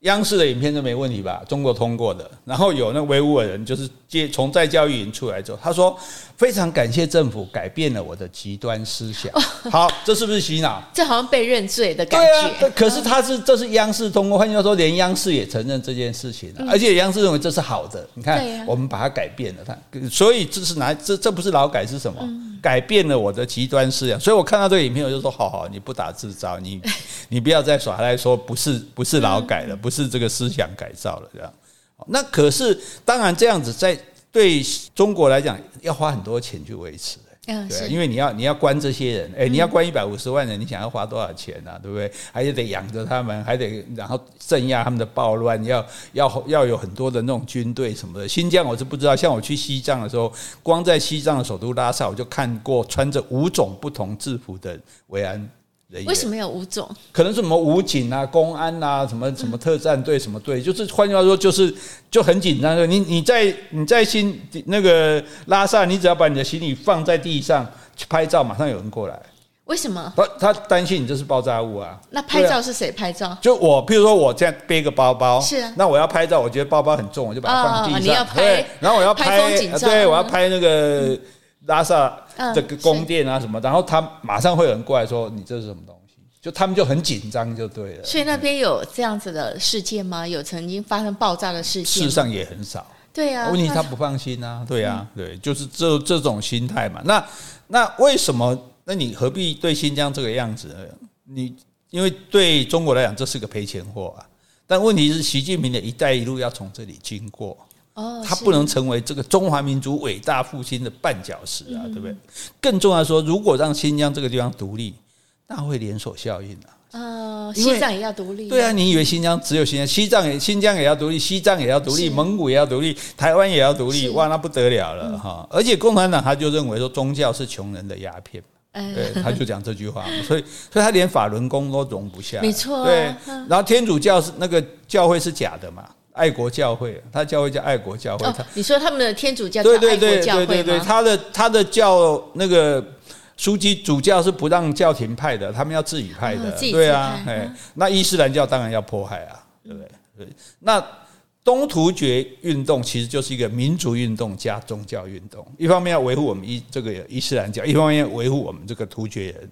央视的影片都没问题吧？中国通过的，然后有那维吾尔人就是。接从在教育营出来之后，他说非常感谢政府改变了我的极端思想。好，这是不是洗脑？这好像被认罪的感觉。对啊，可是他是这是央视通过，换句话说，连央视也承认这件事情了，而且央视认为这是好的。你看，我们把它改变了，他所以这是哪？这这不是劳改是什么？改变了我的极端思想。所以我看到这个影片，我就说：好好，你不打自招，你 你不要再耍赖说不是不是劳改了，不是这个思想改造了这样。那可是，当然这样子在对中国来讲要花很多钱去维持，对，因为你要你要关这些人，哎，你要关一百五十万人，你想要花多少钱啊？对不对？还是得养着他们，还得然后镇压他们的暴乱，要要要有很多的那种军队什么的。新疆我是不知道，像我去西藏的时候，光在西藏的首都拉萨，我就看过穿着五种不同制服的维安。为什么有五种？可能是什么武警啊、公安啊、什么什么特战队、什么队，就是换句话说，就是就很紧张。你你在你在新那个拉萨，你只要把你的行李放在地上去拍照，马上有人过来。为什么？他他担心你这是爆炸物啊。那拍照是谁拍照？就我，譬如说我现在背个包包，是啊。那我要拍照，我觉得包包很重，我就把它放地上。你要拍，然后我要拍风景照，对，我要拍那个。拉萨这个宫殿啊什么，然后他马上会有人过来说，你这是什么东西？就他们就很紧张就对了。所以那边有这样子的事件吗？有曾经发生爆炸的事件？事实上也很少。对啊，问题他不放心啊，对啊，对，就是这这种心态嘛。那那为什么？那你何必对新疆这个样子呢？你因为对中国来讲这是个赔钱货啊。但问题是，习近平的一带一路要从这里经过。哦，他不能成为这个中华民族伟大复兴的绊脚石啊，对不对？更重要的说，如果让新疆这个地方独立，那会连锁效应啊。呃，西藏也要独立。对啊，你以为新疆只有新疆？西藏也新疆也要独立，西藏也要独立，蒙古也要独立，台湾也要独立，哇，那不得了了哈！而且共产党他就认为说，宗教是穷人的鸦片，对，他就讲这句话，所以所以他连法轮功都容不下。没错，对。然后天主教是那个教会是假的嘛？爱国教会，他教会叫爱国教会。他你说他们的天主教叫爱国教会吗？对对对对对，他的他的教那个书记主教是不让教廷派的，他们要自己派的。对啊，哎，那伊斯兰教当然要迫害啊，对不对？对。那东突厥运动其实就是一个民族运动加宗教运动，一方面要维护我们伊这个伊斯兰教，一方面要维护我们这个突厥人。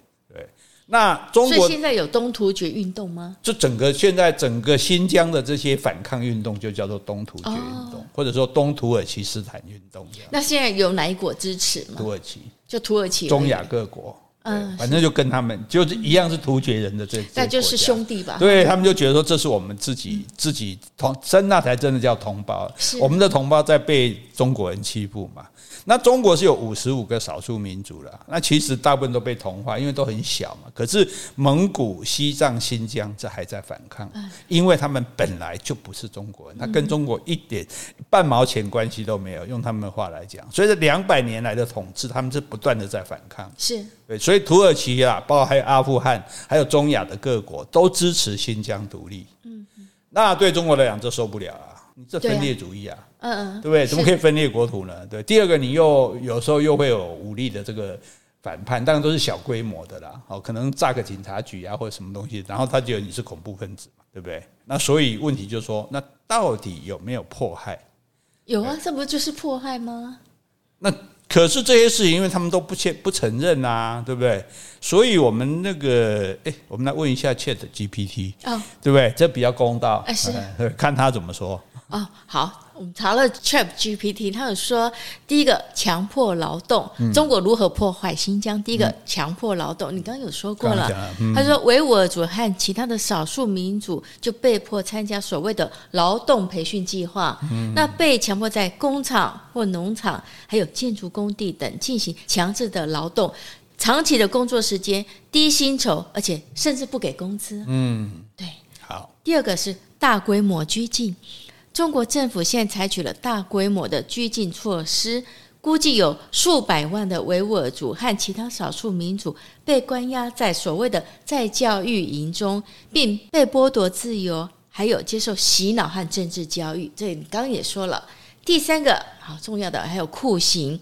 那中国现在有东突厥运动吗？就整个现在整个新疆的这些反抗运动就叫做东突厥运动，或者说东土耳其斯坦运动。那现在有哪一国支持吗？土耳其，就土耳其，中亚各国，嗯，反正就跟他们就是一样是突厥人的这，那就是兄弟吧？对，他们就觉得说这是我们自己自己同真，那才真的叫同胞。我们的同胞在被中国人欺负嘛。那中国是有五十五个少数民族了，那其实大部分都被同化，因为都很小嘛。可是蒙古、西藏、新疆这还在反抗，因为他们本来就不是中国人，他跟中国一点半毛钱关系都没有。用他们的话来讲，所以这两百年来的统治，他们是不断的在反抗。是，对，所以。所以土耳其啊，包括还有阿富汗，还有中亚的各国都支持新疆独立。嗯，那对中国来讲，这受不了啊！你这分裂主义啊，嗯嗯，对不对？怎么可以分裂国土呢？对。第二个，你又有时候又会有武力的这个反叛，当然都是小规模的啦。哦，可能炸个警察局啊，或者什么东西，然后他觉得你是恐怖分子嘛，对不对？那所以问题就是说，那到底有没有迫害？有啊，这不就是迫害吗？那可是这些事情，因为他们都不切不承认啊，对不对？所以我们那个，哎，我们来问一下 Chat GPT，哦，对不对？这比较公道，哎，是，看他怎么说。哦，好。我们查了 Chat GPT，他有说，第一个强迫劳动，中国如何破坏新疆？第一个强迫劳动，你刚刚有说过了。他说维吾尔族和其他的少数民族就被迫参加所谓的劳动培训计划，那被强迫在工厂或农场，还有建筑工地等进行强制的劳动，长期的工作时间，低薪酬，而且甚至不给工资。嗯，对。好，第二个是大规模拘禁。中国政府现在采取了大规模的拘禁措施，估计有数百万的维吾尔族和其他少数民族被关押在所谓的在教育营中，并被剥夺自由，还有接受洗脑和政治教育。这你刚刚也说了。第三个好重要的还有酷刑，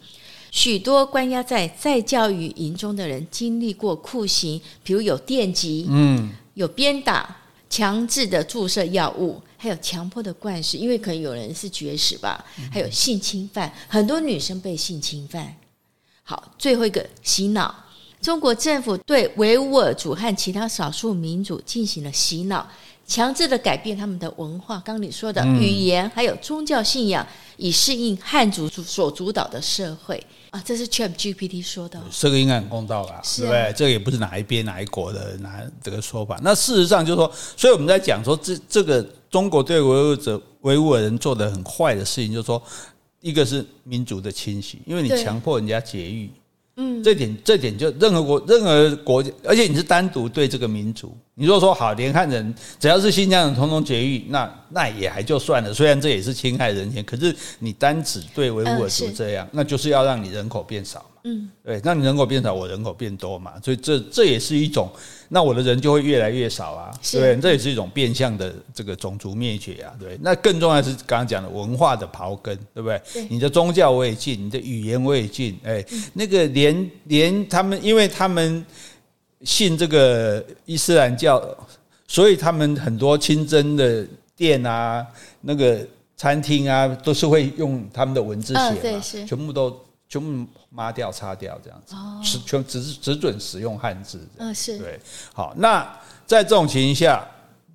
许多关押在在教育营中的人经历过酷刑，比如有电击，嗯，有鞭打。强制的注射药物，还有强迫的灌食，因为可能有人是绝食吧，还有性侵犯，很多女生被性侵犯。好，最后一个洗脑，中国政府对维吾尔族和其他少数民族进行了洗脑，强制的改变他们的文化，刚你说的语言，还有宗教信仰，以适应汉族所主导的社会。啊，这是 Chat GPT 说的，这个应该很公道吧？是啊、对不对？这个也不是哪一边哪一国的哪这个说法。那事实上就是说，所以我们在讲说这这个中国对维吾尔者维吾尔人做的很坏的事情，就是说，一个是民族的清洗，因为你强迫人家节育。嗯，这点这点就任何国任何国家，而且你是单独对这个民族，你如果说好连汉人只要是新疆人通通绝育，那那也还就算了，虽然这也是侵害人权，可是你单只对维吾尔族这样，那就是要让你人口变少。嗯，对，那你人口变少，我人口变多嘛，所以这这也是一种，那我的人就会越来越少啊，是对，这也是一种变相的这个种族灭绝啊，对。那更重要的是刚刚讲的文化的刨根，对不对？对，你的宗教我也禁，你的语言我也禁，哎，那个连连他们，因为他们信这个伊斯兰教，所以他们很多清真的店啊，那个餐厅啊，都是会用他们的文字写嘛，对，是，全部都。全部抹掉、擦掉这样子，是全只是只准使用汉字。嗯，是对。好，那在这种情形下，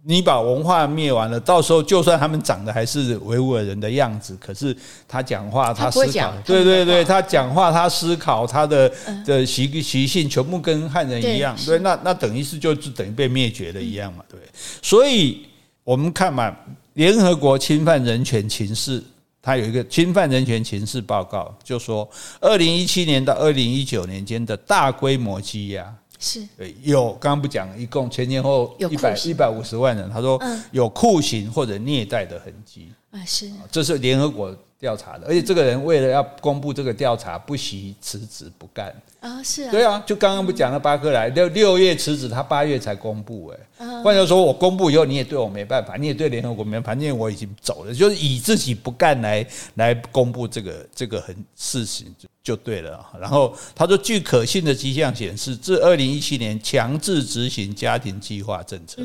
你把文化灭完了，到时候就算他们长得还是维吾尔人的样子，可是他讲话、他思考，对对对，他讲话、他思考、他的的习习性，全部跟汉人一样。对，那那等于是就是等于被灭绝了一样嘛。对，所以我们看嘛，联合国侵犯人权情势。他有一个侵犯人权情势报告，就说二零一七年到二零一九年间的大规模羁押。是。有刚刚不讲，一共前前后一百一百五十万人，他说有酷刑或者虐待的痕迹啊，是。这是联合国调查的，而且这个人为了要公布这个调查，不惜辞职不干。啊，是啊，对啊，就刚刚不讲了，巴克莱六六月辞职，他八月才公布，哎，换句话说，我公布以后，你也对我没办法，你也对联合国没办法，因为我已经走了，就是以自己不干来来公布这个这个很事情就就对了。然后他说，据可信的迹象显示，自二零一七年强制执行家庭计划政策，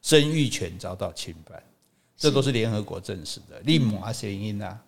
生育权遭到侵犯，这都是联合国证实的。利姆阿协因啊。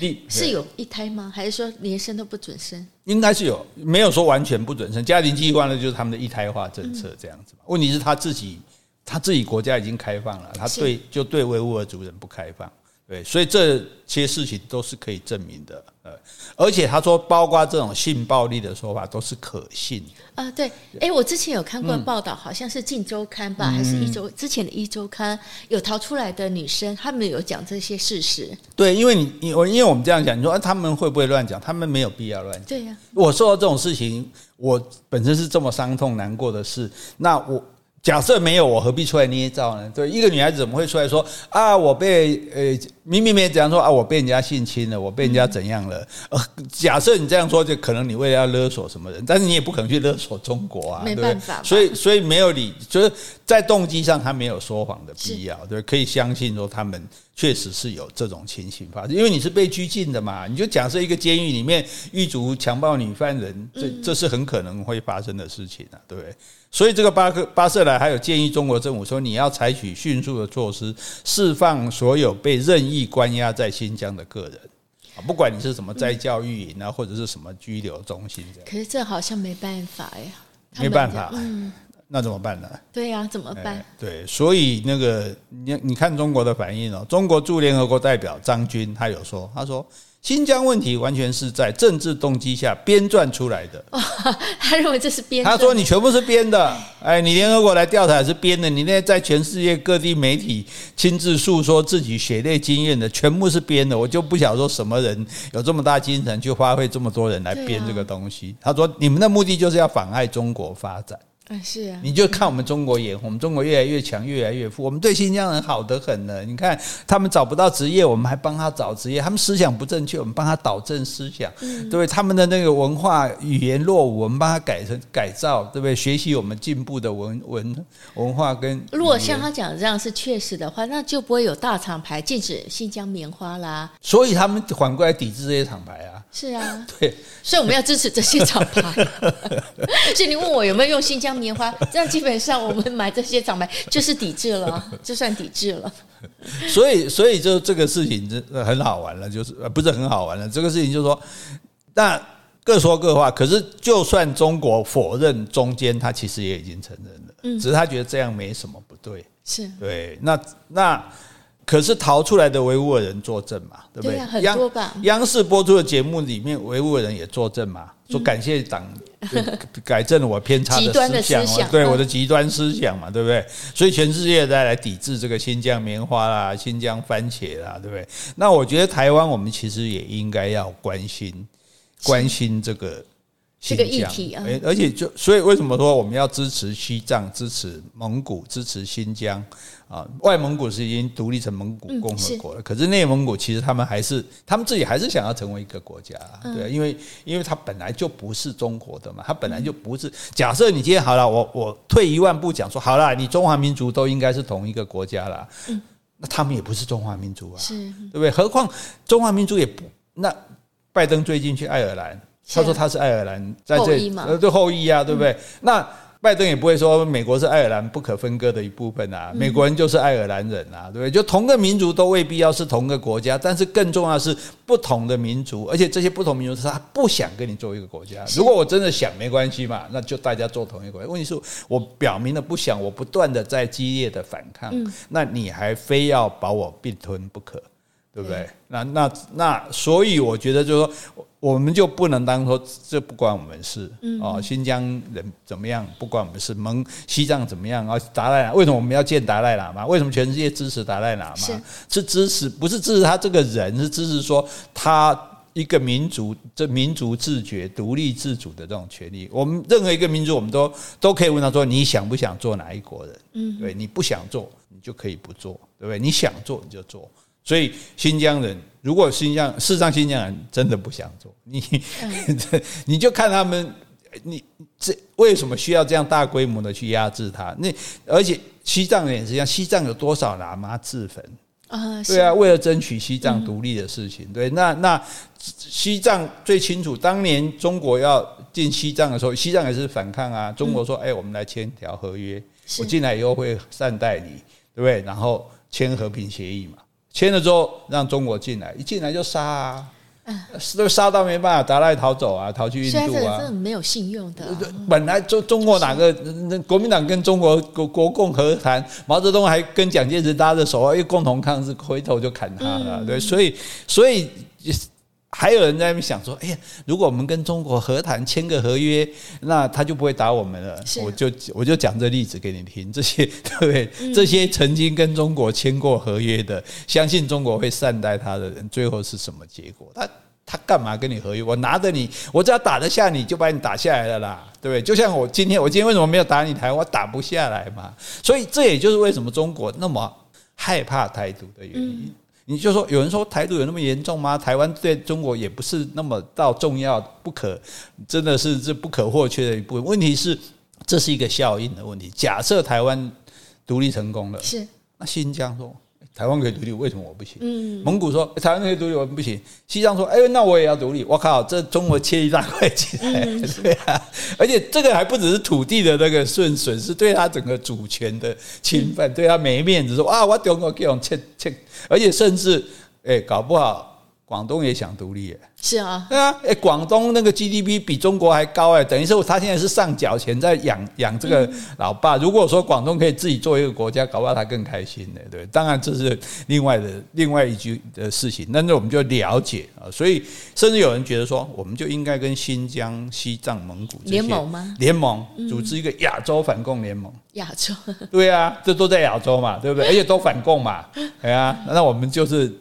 利是有一胎吗？还是说连生都不准生？应该是有，没有说完全不准生。家庭计划呢，就是他们的一胎化政策这样子。问题是他自己，他自己国家已经开放了，他对就对维吾尔族人不开放。对，所以这些事情都是可以证明的，呃，而且他说，包括这种性暴力的说法都是可信的。啊，对，哎，我之前有看过报道，好像是《镜周刊》吧，还是一周之前的一周刊有逃出来的女生，他们有讲这些事实。对，因为你你我，因为我们这样讲，你说啊，他们会不会乱讲？他们没有必要乱讲。对呀，我受到这种事情，我本身是这么伤痛难过的事，那我。假设没有，我何必出来捏造呢？对，一个女孩子怎么会出来说啊？我被呃，明明没这样说啊，我被人家性侵了，我被人家怎样了？呃，假设你这样说，就可能你为了要勒索什么人，但是你也不可能去勒索中国啊，没办法。所以，所以没有理，就是在动机上他没有说谎的必要，对，可以相信说他们确实是有这种情形发生，因为你是被拘禁的嘛，你就假设一个监狱里面狱卒强暴女犯人，这这是很可能会发生的事情啊，对不对？所以这个巴克巴瑟莱还有建议中国政府说，你要采取迅速的措施，释放所有被任意关押在新疆的个人啊，不管你是什么在教育营啊，或者是什么拘留中心这样。可是这好像没办法呀，没办法，嗯，那怎么办呢？对呀，怎么办？对，所以那个你你看中国的反应哦，中国驻联合国代表张军他有说，他说。新疆问题完全是在政治动机下编撰出来的。他认为这是编。他说你全部是编的，哎，你联合国来调查是编的，你那在全世界各地媒体亲自诉说自己血泪经验的，全部是编的。我就不想说什么人有这么大精神去花费这么多人来编这个东西。他说你们的目的就是要妨碍中国发展。哎，是啊，你就看我们中国眼红，我们中国越来越强，越来越富，我们对新疆人好得很呢。你看他们找不到职业，我们还帮他找职业；他们思想不正确，我们帮他导正思想，对不对？他们的那个文化语言落伍，我们帮他改成改造，对不对？学习我们进步的文文文化跟。如果像他讲的这样是确实的话，那就不会有大厂牌禁止新疆棉花啦。所以他们反过来抵制这些厂牌啊。是啊，对，所以我们要支持这些厂牌。所以你问我有没有用新疆棉花，这样基本上我们买这些厂牌就是抵制了，就算抵制了。所以，所以就这个事情真很好玩了，就是不是很好玩了。这个事情就是说，那各说各话。可是，就算中国否认中间，他其实也已经承认了，嗯，只是他觉得这样没什么不对。是对，那那。可是逃出来的维吾尔人作证嘛，对不对？对啊，很多吧。央央视播出的节目里面，维吾尔人也作证嘛，说感谢党 改正了我偏差的思想，对我的极端思想嘛，对不对？所以全世界再来抵制这个新疆棉花啦、新疆番茄啦，对不对？那我觉得台湾我们其实也应该要关心关心这个。这个议题啊，而且就所以为什么说我们要支持西藏、支持蒙古、支持新疆啊？外蒙古是已经独立成蒙古共和国了，可是内蒙古其实他们还是他们自己还是想要成为一个国家，对，因为因为它本来就不是中国的嘛，它本来就不是。假设你今天好了，我我退一万步讲说，好了，你中华民族都应该是同一个国家了，那他们也不是中华民族啊，对不对？何况中华民族也不，那拜登最近去爱尔兰。他说他是爱尔兰在这呃，对后裔啊，对不对？那拜登也不会说美国是爱尔兰不可分割的一部分啊，美国人就是爱尔兰人啊，对不对？就同个民族都未必要是同个国家，但是更重要的是不同的民族，而且这些不同民族是他不想跟你做一个国家。如果我真的想，没关系嘛，那就大家做同一个国家。问题是我表明了不想，我不断的在激烈的反抗，那你还非要把我并吞不可，对不对？那那那，所以我觉得就是说。我们就不能当说这不关我们事哦，新疆人怎么样不关我们事，蒙西藏怎么样啊？达赖喇为什么我们要见达赖喇嘛？为什么全世界支持达赖喇嘛？是，支持，不是支持他这个人，是支持说他一个民族这民族自觉、独立自主的这种权利。我们任何一个民族，我们都都可以问他说：你想不想做哪一国人？嗯，对，你不想做，你就可以不做，对不对？你想做，你就做。所以新疆人，如果新疆事实上新疆人真的不想做，你 你就看他们，你这为什么需要这样大规模的去压制他？那而且西藏人也是一样，西藏有多少喇嘛自焚啊？对啊，为了争取西藏独立的事情，对，那那西藏最清楚，当年中国要进西藏的时候，西藏也是反抗啊。中国说：“哎，我们来签条合约，我进来以后会善待你，对不对？”然后签和平协议嘛。签了之后，让中国进来，一进来就杀啊，都杀到没办法，达赖逃走啊，逃去印度啊，这没有信用的。本来中中国哪个国民党跟中国国国共和谈，毛泽东还跟蒋介石搭着手啊，又共同抗日，回头就砍他了。对，所以所以。还有人在那边想说：“哎呀，如果我们跟中国和谈签个合约，那他就不会打我们了。”我就我就讲这例子给你听，这些 对不对？这些曾经跟中国签过合约的，相信中国会善待他的人，最后是什么结果？他他干嘛跟你合约？我拿着你，我只要打得下你就把你打下来了啦，对不对？就像我今天，我今天为什么没有打你台湾？我打不下来嘛。所以这也就是为什么中国那么害怕台独的原因。你就说有人说台独有那么严重吗？台湾对中国也不是那么到重要不可，真的是这不可或缺的一部分。问题是这是一个效应的问题。假设台湾独立成功了，是那新疆说。台湾可以独立，为什么我不行？嗯，蒙古说台湾可以独立，我不行。西藏说，哎，那我也要独立。我靠，这中国切一大块起来，嗯、对啊。而且这个还不只是土地的那个损损失，对他整个主权的侵犯，嗯、对他没面子。说啊，我中国给我切切，而且甚至哎，搞不好。广东也想独立，是啊，对啊，诶，广东那个 GDP 比中国还高哎，等于说他现在是上缴钱在养养这个老爸。如果说广东可以自己做一个国家，搞不好他更开心呢，对。当然这是另外的另外一句的事情，但是我们就了解啊，所以甚至有人觉得说，我们就应该跟新疆、西藏、蒙古联盟吗？联盟组织一个亚洲反共联盟。亚洲，对啊，这都在亚洲嘛，对不对？而且都反共嘛，对啊，那我们就是。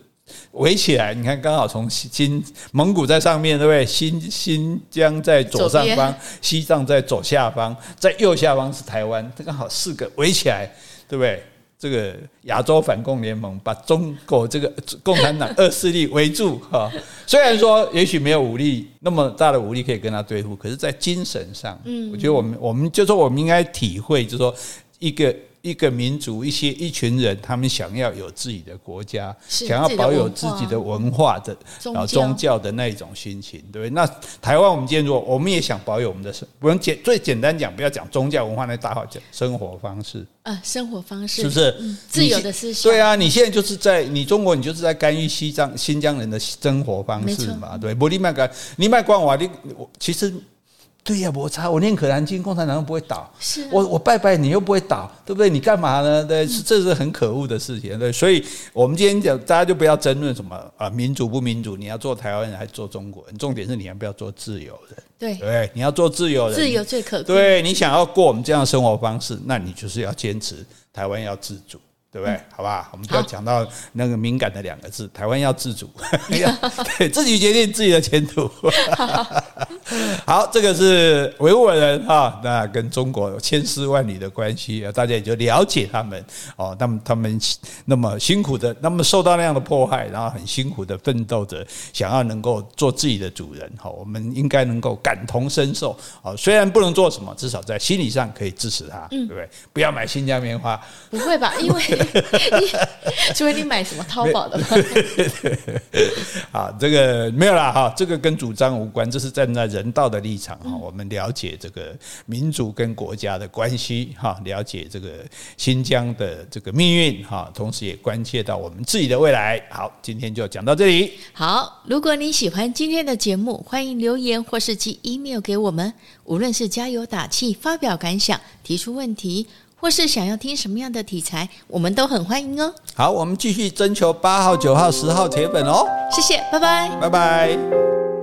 围起来，你看，刚好从新蒙古在上面，对不对？新新疆在左上方，西藏在左下方，在右下方是台湾，这刚好四个围起来，对不对？这个亚洲反共联盟把中国这个共产党 二势力围住哈。虽然说也许没有武力那么大的武力可以跟他对付，可是，在精神上，嗯，我觉得我们我们就说我们应该体会，就是说一个。一个民族，一些一群人，他们想要有自己的国家，想要保有自己的文化的啊宗教的那一种心情，对不对？那台湾我们今天说，我们也想保有我们的生，不用简最简单讲，不要讲宗教文化那大话，讲生活方式啊，生活方式是不是、嗯、自由的思想？对啊，你现在就是在你中国，你就是在干预西藏新疆人的生活方式嘛？对，不，你卖干，你卖光我，你我其实。对呀，我擦！我念可兰经，共产党又不会倒。是、啊、我我拜拜你又不会倒，对不对？你干嘛呢？对，是这是很可恶的事情。对，所以我们今天讲，大家就不要争论什么啊，民主不民主？你要做台湾人还是做中国人？重点是你要不要做自由人？对对，你要做自由人，自由最可贵。对，你想要过我们这样的生活方式，那你就是要坚持台湾要自主。对不对？好吧，我们就要讲到那个敏感的两个字：台湾要自主，对，自己决定自己的前途。好，这个是维吾尔人哈，那跟中国有千丝万缕的关系，大家也就了解他们哦。那么他们那么辛苦的，那么受到那样的迫害，然后很辛苦的奋斗着，想要能够做自己的主人。好，我们应该能够感同身受。好，虽然不能做什么，至少在心理上可以支持他，对不对？不要买新疆棉花，不会吧？因为。除 非你买什么淘宝的吗？好，这个没有啦哈，这个跟主张无关，这是站在人道的立场哈。我们了解这个民族跟国家的关系哈，了解这个新疆的这个命运哈，同时也关切到我们自己的未来。好，今天就讲到这里。好，如果你喜欢今天的节目，欢迎留言或是寄 email 给我们，无论是加油打气、发表感想、提出问题。或是想要听什么样的题材，我们都很欢迎哦。好，我们继续征求八号、九号、十号铁粉哦。谢谢，拜拜，拜拜。